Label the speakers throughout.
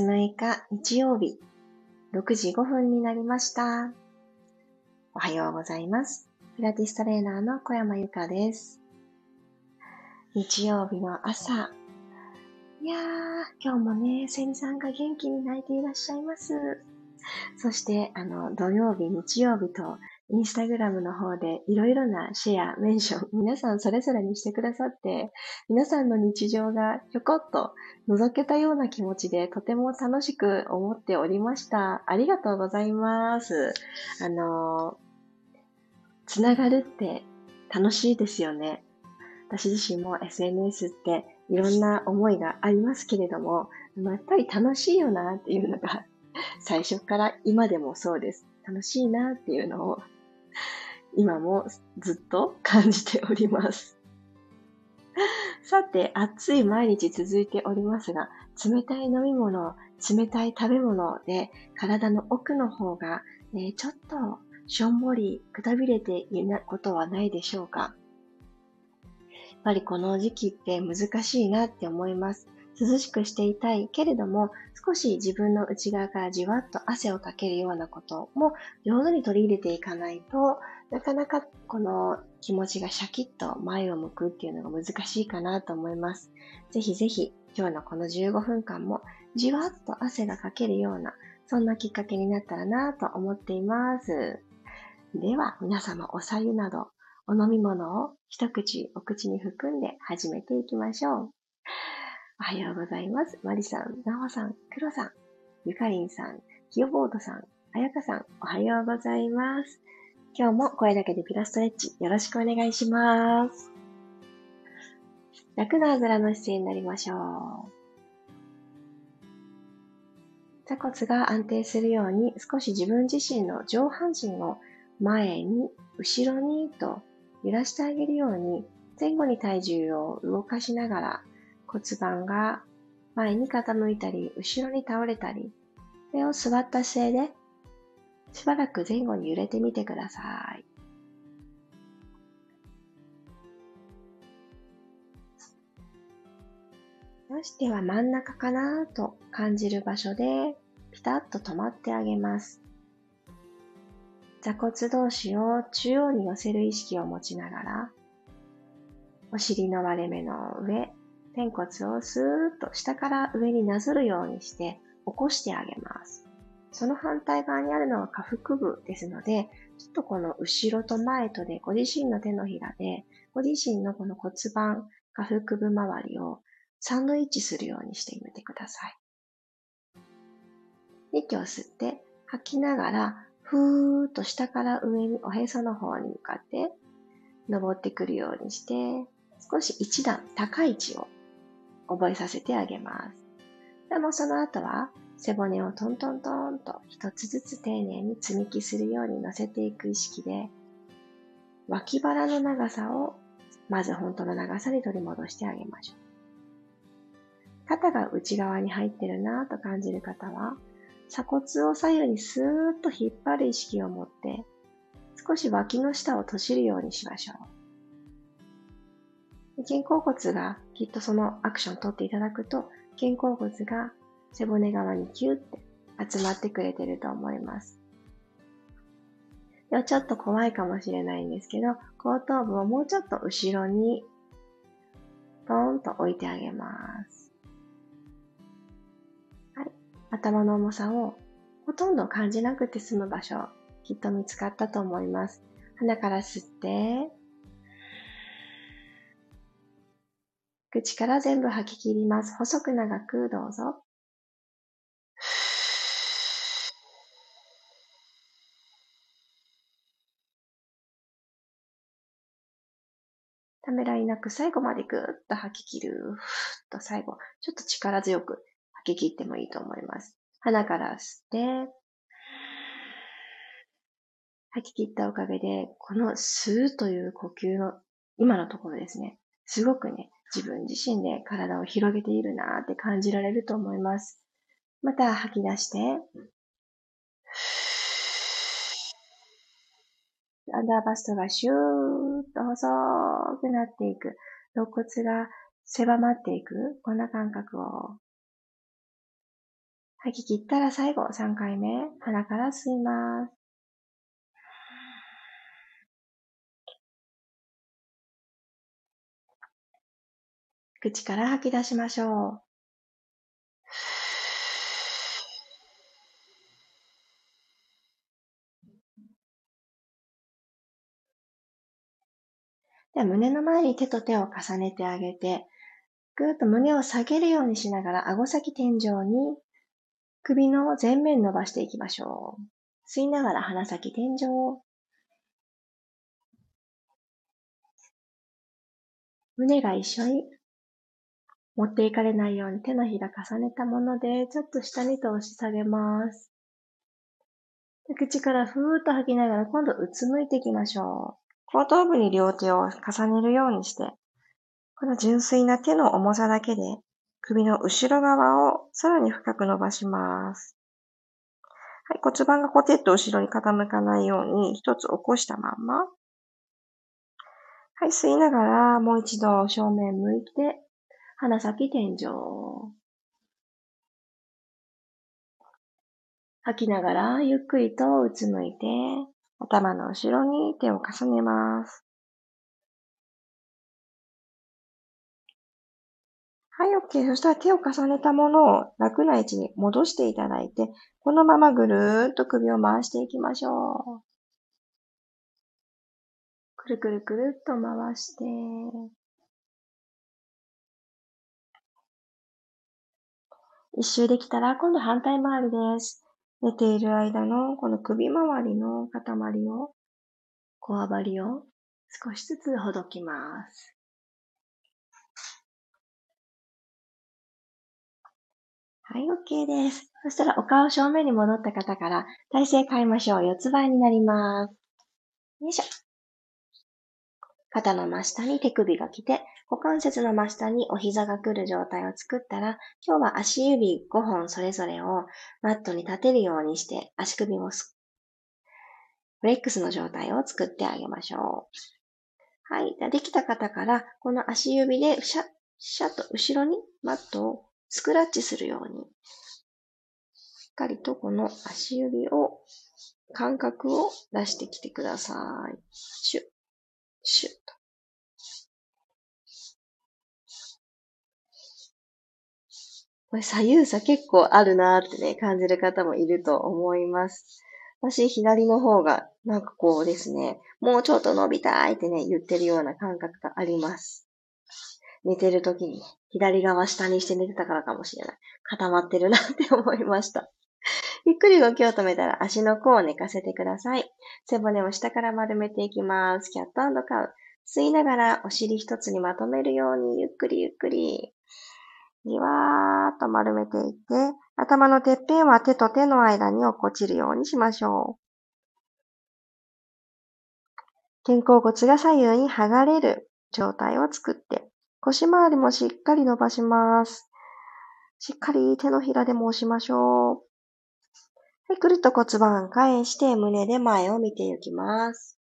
Speaker 1: 6日日曜日、6時5分になりました。おはようございます。ピラティストレーナーの小山由かです。日曜日の朝。いやー、今日もね、セリさんが元気に泣いていらっしゃいます。そして、あの、土曜日、日曜日とインスタグラムの方でいろいろなシェア、メンション、皆さんそれぞれにしてくださって、皆さんの日常がひょこっと覗けたような気持ちでとても楽しく思っておりました。ありがとうございます。あの、つながるって楽しいですよね。私自身も SNS っていろんな思いがありますけれども、やっぱり楽しいよなっていうのが最初から今でもそうです。楽しいなっていうのを今もずっと感じております。さて、暑い毎日続いておりますが、冷たい飲み物、冷たい食べ物で体の奥の方が、ね、ちょっとしょんぼり、くたびれていることはないでしょうかやっぱりこの時期って難しいなって思います。涼しくしていたいけれども、少し自分の内側からじわっと汗をかけるようなことも上手に取り入れていかないと、なかなかこの気持ちがシャキッと前を向くっていうのが難しいかなと思います。ぜひぜひ今日のこの15分間もじわっと汗がかけるような、そんなきっかけになったらなと思っています。では皆様お茶湯などお飲み物を一口お口に含んで始めていきましょう。おはようございます。マリさん、ナオさん、クロさん、ゆかりんさん、キヨボードさん、あやかさん、おはようございます。今日も声だけでピラストレッチよろしくお願いします。楽なあぐらの姿勢になりましょう。座骨が安定するように少し自分自身の上半身を前に、後ろにと揺らしてあげるように前後に体重を動かしながら骨盤が前に傾いたり、後ろに倒れたり、これを座った姿勢でしばらく前後に揺れてみてください。よし、では真ん中かなと感じる場所でピタッと止まってあげます。座骨同士を中央に寄せる意識を持ちながら、お尻の割れ目の上、天骨をスーッと下から上になぞるようにして起こしてあげます。その反対側にあるのが下腹部ですので、ちょっとこの後ろと前とでご自身の手のひらで、ご自身のこの骨盤、下腹部周りをサンドイッチするようにしてみてください。息を吸って吐きながら、ふーっと下から上におへその方に向かって登ってくるようにして、少し一段高い位置を覚えさせてあげます。でもその後は背骨をトントントンと一つずつ丁寧に積み木するように乗せていく意識で脇腹の長さをまず本当の長さに取り戻してあげましょう。肩が内側に入ってるなぁと感じる方は鎖骨を左右にスーッと引っ張る意識を持って少し脇の下を閉じるようにしましょう。肩甲骨がきっとそのアクションを取っていただくと、肩甲骨が背骨側にキュッて集まってくれてると思います。ではちょっと怖いかもしれないんですけど、後頭部をもうちょっと後ろにポーンと置いてあげます。はい。頭の重さをほとんど感じなくて済む場所、きっと見つかったと思います。鼻から吸って、口から全部吐き切ります。細く長くどうぞ。ためらいなく最後までぐーっと吐き切る。ふーっと最後、ちょっと力強く吐き切ってもいいと思います。鼻から吸って、吐き切ったおかげで、この吸うという呼吸の今のところですね、すごくね、自分自身で体を広げているなって感じられると思います。また吐き出して、アンダーバストがシューッと細くなっていく。肋骨が狭まっていく。こんな感覚を吐き切ったら最後3回目、鼻から吸います。口から吐き出しましょう。では胸の前に手と手を重ねてあげて、ぐーっと胸を下げるようにしながら、顎先天井に首の前面伸ばしていきましょう。吸いながら鼻先天井。胸が一緒に持っていかれないように手のひら重ねたもので、ちょっと下にと押し下げます。口からふーっと吐きながら今度うつむいていきましょう。後頭部に両手を重ねるようにして、この純粋な手の重さだけで首の後ろ側をさらに深く伸ばします。はい、骨盤がコテッと後ろに傾かないように一つ起こしたまんま。はい、吸いながらもう一度正面向いて、鼻先天井。吐きながらゆっくりとうつむいて、頭の後ろに手を重ねます。はい、OK。そしたら手を重ねたものを楽な位置に戻していただいて、このままぐるーっと首を回していきましょう。くるくるくるっと回して、一周できたら今度反対回りです。寝ている間のこの首周りの塊を、こわばりを少しずつほどきます。はい、OK です。そしたらお顔正面に戻った方から体勢変えましょう。四つ倍になります。よいしょ。肩の真下に手首が来て、股関節の真下にお膝が来る状態を作ったら、今日は足指5本それぞれをマットに立てるようにして、足首もフレックスの状態を作ってあげましょう。はい。できた方から、この足指でシャッ、シャッと後ろにマットをスクラッチするように、しっかりとこの足指を、感覚を出してきてください。シュッ、シュッと。これ左右差結構あるなーってね、感じる方もいると思います。私、左の方が、なんかこうですね、もうちょっと伸びたいってね、言ってるような感覚があります。寝てる時に、左側下にして寝てたからかもしれない。固まってるなって思いました。ゆっくり動きを止めたら足の甲を寝かせてください。背骨を下から丸めていきます。キャットカウ。吸いながらお尻一つにまとめるようにゆっくりゆっくりじわーっと丸めていって、頭のてっぺんは手と手の間に落っこちるようにしましょう。肩甲骨が左右に剥がれる状態を作って、腰回りもしっかり伸ばします。しっかり手のひらでも押しましょう。はい、くるっと骨盤返して胸で前を見ていきます。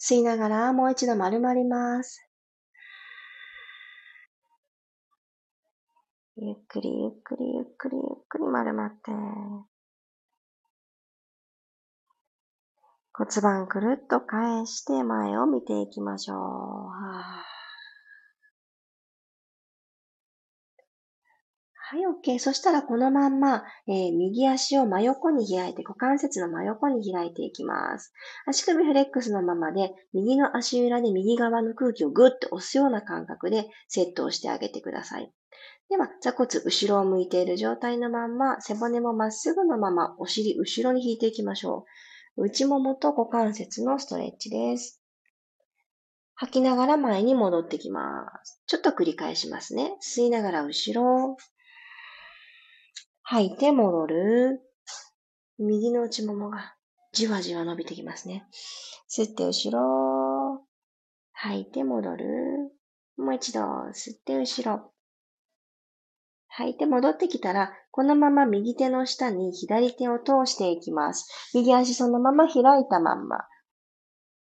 Speaker 1: 吸いながらもう一度丸まります。ゆっくりゆっくりゆっくりゆっくり丸まって。骨盤くるっと返して前を見ていきましょう。ははい、OK。そしたらこのまんま、えー、右足を真横に開いて、股関節の真横に開いていきます。足首フレックスのままで、右の足裏で右側の空気をぐっと押すような感覚でセットをしてあげてください。では、座骨後ろを向いている状態のまんま、背骨もまっすぐのまま、お尻後ろに引いていきましょう。内ももと股関節のストレッチです。吐きながら前に戻ってきます。ちょっと繰り返しますね。吸いながら後ろ。吐いて戻る。右の内ももがじわじわ伸びてきますね。吸って後ろ。吐いて戻る。もう一度吸って後ろ。吐いて戻ってきたら、このまま右手の下に左手を通していきます。右足そのまま開いたまんま。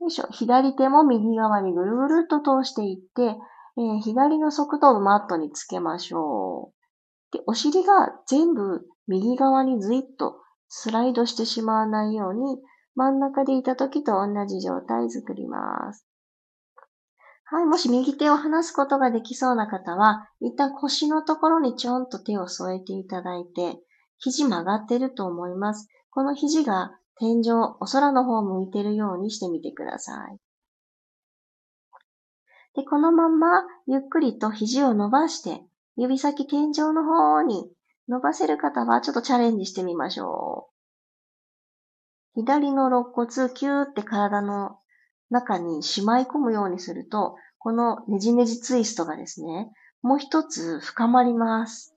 Speaker 1: よいしょ。左手も右側にぐるぐるっと通していって、えー、左の側頭部マットにつけましょう。で、お尻が全部右側にずいっとスライドしてしまわないように、真ん中でいた時と同じ状態作ります。はい。もし右手を離すことができそうな方は、一旦腰のところにちょんと手を添えていただいて、肘曲がってると思います。この肘が天井、お空の方向いてるようにしてみてください。で、このままゆっくりと肘を伸ばして、指先天井の方に伸ばせる方はちょっとチャレンジしてみましょう。左の肋骨キューって体の中にしまい込むようにすると、このねじねじツイストがですね、もう一つ深まります。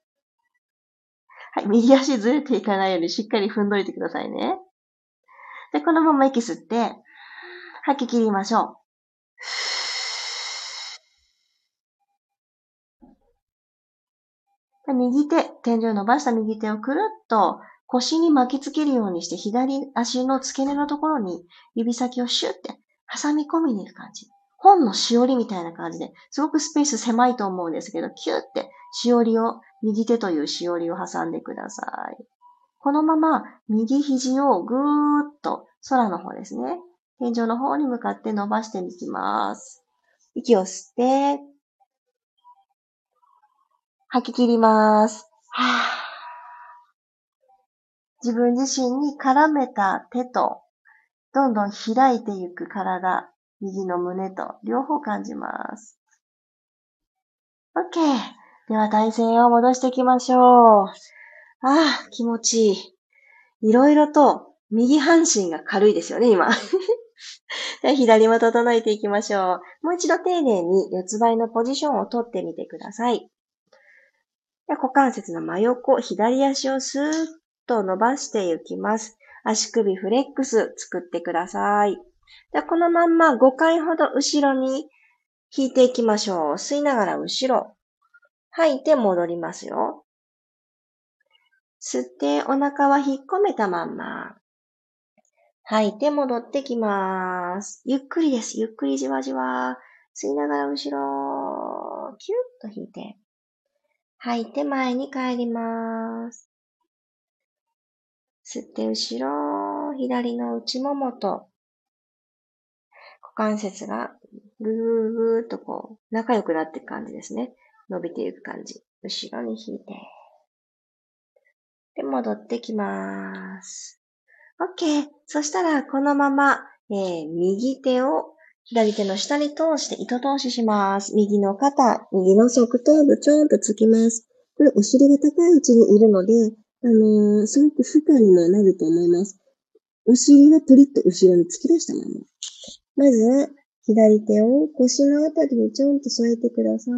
Speaker 1: はい、右足ずれていかないようにしっかり踏んどいてくださいね。で、このまま息吸って、吐き切りましょう。右手、天井を伸ばした右手をくるっと腰に巻きつけるようにして左足の付け根のところに指先をシュッて挟み込みに行く感じ。本のしおりみたいな感じで、すごくスペース狭いと思うんですけど、キューってしおりを、右手というしおりを挟んでください。このまま右肘をぐーっと空の方ですね。天井の方に向かって伸ばしていきます。息を吸って、吐き切ります。自分自身に絡めた手とどんどん開いていく体、右の胸と両方感じます。OK。では体勢を戻していきましょう。ああ、気持ちいい。いろいろと右半身が軽いですよね、今。では左も整えていきましょう。もう一度丁寧に四つ倍のポジションをとってみてください。で股関節の真横、左足をスーッと伸ばしていきます。足首フレックス作ってください。でこのまんま5回ほど後ろに引いていきましょう。吸いながら後ろ。吐いて戻りますよ。吸ってお腹は引っ込めたまんま。吐いて戻ってきます。ゆっくりです。ゆっくりじわじわ。吸いながら後ろ。キュッと引いて。吐いて前に帰ります。吸って後ろ、左の内ももと、股関節がぐーぐーっとこう、仲良くなっていく感じですね。伸びていく感じ。後ろに引いて。で、戻ってきます。OK。そしたら、このまま、えー、右手を左手の下に通して糸通しします。右の肩、右の側頭部ちょんとつきます。これお尻が高い位置にいるので、あのー、すごく負荷にもなると思います。お尻はプリッと後ろに突き出したまま。まずは、左手を腰のあたりにちょんと添えてください。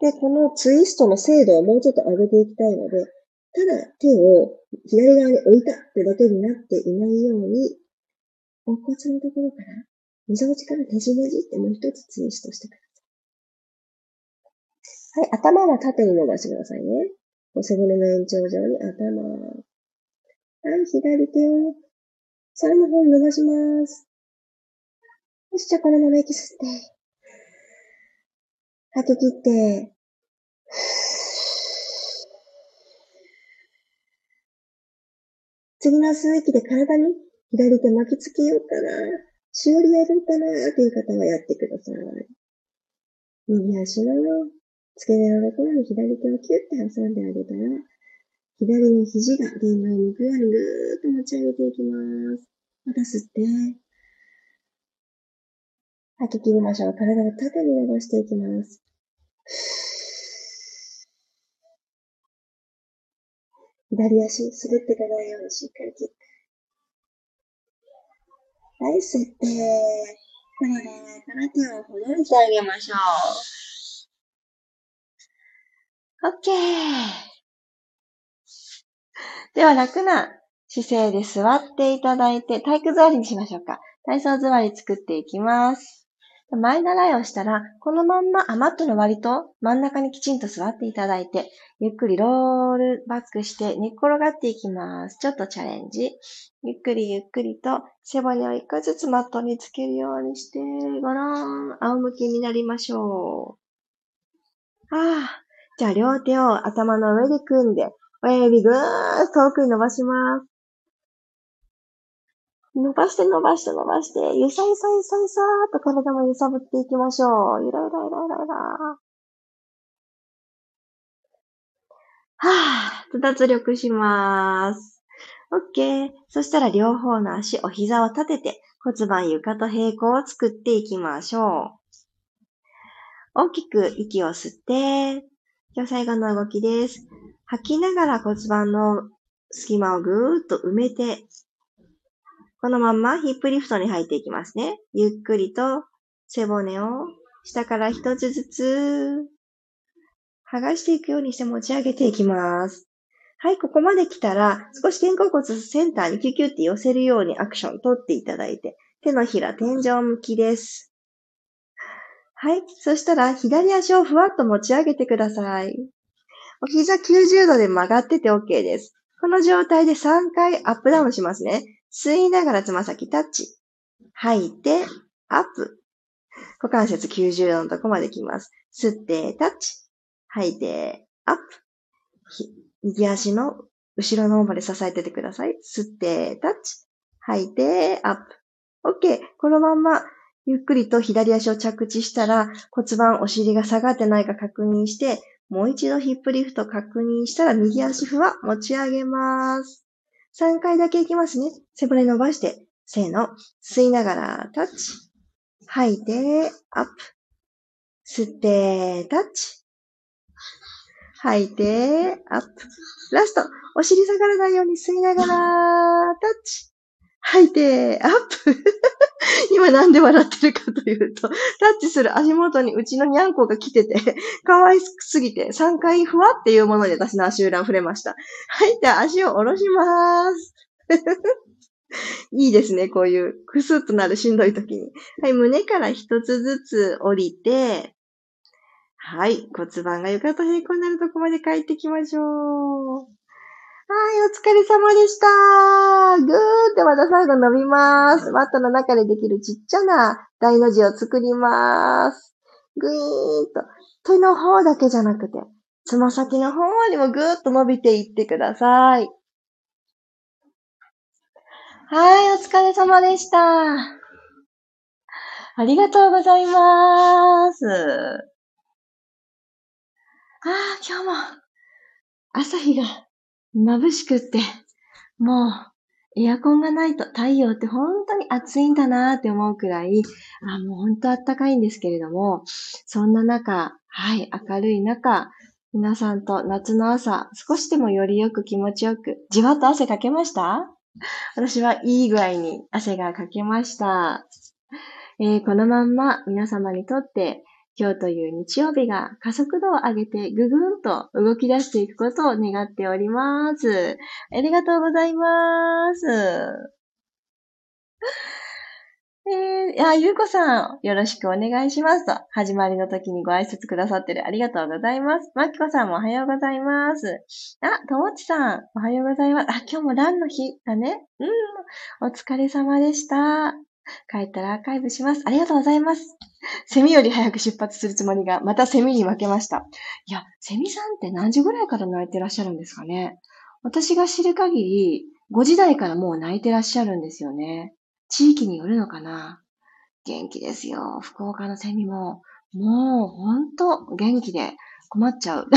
Speaker 1: で、このツイストの精度をもうちょっと上げていきたいので、ただ手を左側に置いたってだけになっていないように、肋骨のところから、溝落ちからねじねじってもう一つツイストしてください。はい、頭は縦に伸ばしてくださいね。背骨の延長上に頭。はい、左手を空の方に伸ばします。よし、じゃあこのまま息吸って。吐き切って。次の吸う息で体に左手巻きつけようかな。しおりやるかなっていう方はやってください。右足の付け根のところに左手をキュッて挟んであげたら、左の肘が現場に向くようにぐーっと持ち上げていきます。また吸って、吐き切りましょう。体を縦に伸ばしていきます。左足、滑っていかないようにしっかり切って。はい、吸って、これで、体をほどいてあげましょう。OK! では楽な姿勢で座っていただいて、体育座りにしましょうか。体操座り作っていきます。前習いをしたら、このまんま、あ、マットの割と真ん中にきちんと座っていただいて、ゆっくりロールバックして寝っ転がっていきます。ちょっとチャレンジ。ゆっくりゆっくりと背骨を一個ずつマットにつけるようにして、ごろん、仰向きになりましょう。ああ。じゃあ両手を頭の上で組んで、親指ぐーっと遠くに伸ばします。伸ばして伸ばして伸ばして、ゆさゆさゆさゆさーと体も揺さぶっていきましょう。ゆらゆらゆらゆらゆら。はぁ、脱力しまーす。OK。そしたら両方の足、お膝を立てて骨盤床と平行を作っていきましょう。大きく息を吸って、今日最後の動きです。吐きながら骨盤の隙間をぐーっと埋めて、このまんまヒップリフトに入っていきますね。ゆっくりと背骨を下から一つずつ剥がしていくようにして持ち上げていきます。はい、ここまで来たら、少し肩甲骨センターにキュキュって寄せるようにアクション取っていただいて、手のひら天井向きです。はい、そしたら左足をふわっと持ち上げてください。お膝90度で曲がってて OK です。この状態で3回アップダウンしますね。吸いながらつま先タッチ。吐いて、アップ。股関節90度のとこまで来ます。吸って、タッチ。吐いて、アップ。右足の後ろの方まで支えててください。吸って、タッチ。吐いて、アップ。OK。このまんま、ゆっくりと左足を着地したら骨盤、お尻が下がってないか確認して、もう一度ヒップリフト確認したら右足ふわ持ち上げます。3回だけいきますね。背骨伸ばして、せーの。吸いながらタッチ。吐いて、アップ。吸って、タッチ。吐いて、アップ。ラスト。お尻下がらないように吸いながら、タッチ。吐いて、アップ。今なんで笑ってるかというと、タッチする足元にうちのにゃんこが来てて、可愛すぎて3回ふわっていうもので私の足裏触れました。はい、じゃあ足を下ろします。いいですね、こういう、くすっとなるしんどい時に。はい、胸から一つずつ降りて、はい、骨盤が床と平行になるとこまで帰ってきましょう。はい、お疲れ様でした。ぐーってまた最後伸びます。マットの中でできるちっちゃな大の字を作ります。ぐいーっと。手の方だけじゃなくて、つま先の方にもぐーっと伸びていってください。はい、お疲れ様でした。ありがとうございます。ああ、今日も朝日が眩しくって、もう、エアコンがないと太陽って本当に暑いんだなって思うくらい、あもう本当暖かいんですけれども、そんな中、はい、明るい中、皆さんと夏の朝、少しでもよりよく気持ちよく、じわっと汗かけました？私はいい具合に汗がかけました。えー、このまんま皆様にとって今日という日曜日が加速度を上げてぐぐんと動き出していくことを願っております。ありがとうございます。えー、あ、ゆうこさん、よろしくお願いしますと、始まりの時にご挨拶くださってるありがとうございます。まきこさんもおはようございます。あ、ともちさん、おはようございます。あ、今日もランの日だね。うん、お疲れ様でした。帰ったらアーカイブします。ありがとうございます。セミより早く出発するつもりが、またセミに負けました。いや、セミさんって何時ぐらいから泣いてらっしゃるんですかね私が知る限り、5時台からもう泣いてらっしゃるんですよね。地域によるのかな元気ですよ。福岡のセミも、もうほんと元気で困っちゃう。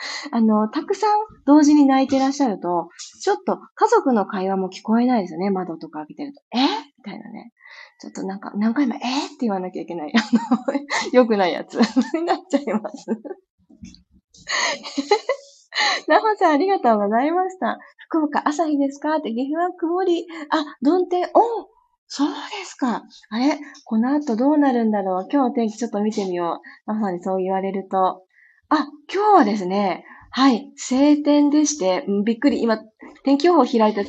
Speaker 1: あの、たくさん同時に泣いてらっしゃると、ちょっと家族の会話も聞こえないですよね。窓とか開けてると。え？みたいなね。ちょっとなんか、何回も、え、って言わなきゃいけない。あの、良くないやつになっちゃいます。なほさん、ありがとうございました。福岡、朝日ですか？って、岐阜は曇り。あ、曇天、おそうですか。あれ？この後どうなるんだろう今日天気ちょっと見てみよう。なほさんにそう言われると。あ、今日はですね、はい、晴天でして、びっくり、今、天気予報を開いた